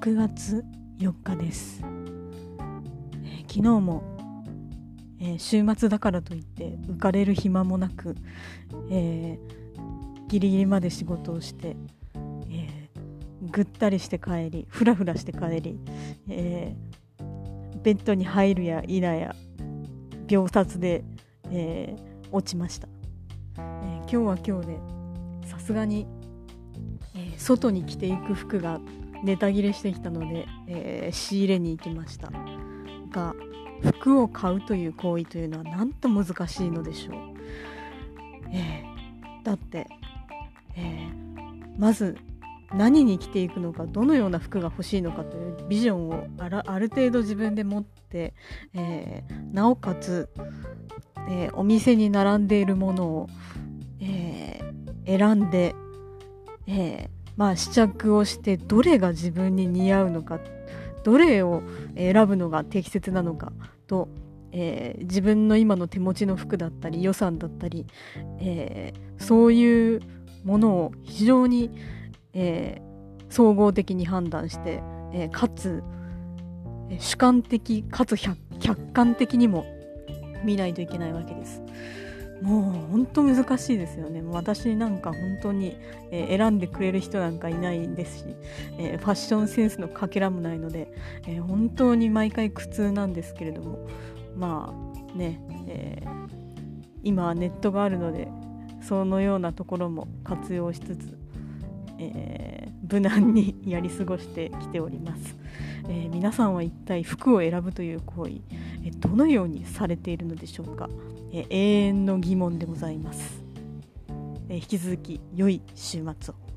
6月4日です、えー、昨日も、えー、週末だからといって浮かれる暇もなく、えー、ギリギリまで仕事をして、えぐったりして帰りふらふらして帰り、えベッドに入るや否や秒殺で、え落ちました、え今日は今日でさすがに、え外に着ていく服がネタ切れしてきたので、えー、仕入れに行きました。が服を買うという行為というのはなんと難しいのでしょう、えー、だって、えー、まず何に着ていくのかどのような服が欲しいのかというビジョンをある程度自分で持って、えー、なおかつ、えー、お店に並んでいるものを、えー、選んで、えー、まあ、試着をしてどれが自分に似合うのかどれを選ぶのが適切なのかと、えー、自分の今の手持ちの服だったり予算だったり、えー、そういうものを非常に、えー、総合的に判断して、えかつ主観的かつ客観的にも見ないといけないわけです。もう本当難しいですよね。私なんか本当に、えー、選んでくれる人なんかいないですし、えー、ファッションセンスのかけらもないので、えー、本当に毎回苦痛なんですけれども、まあね、え今はネットがあるので、そのようなところも活用しつつ、え無難にやり過ごしてきております。え皆さんは一体服を選ぶという行為、どのようにされているのでしょうか？永遠の疑問でございます、引き続き良い週末を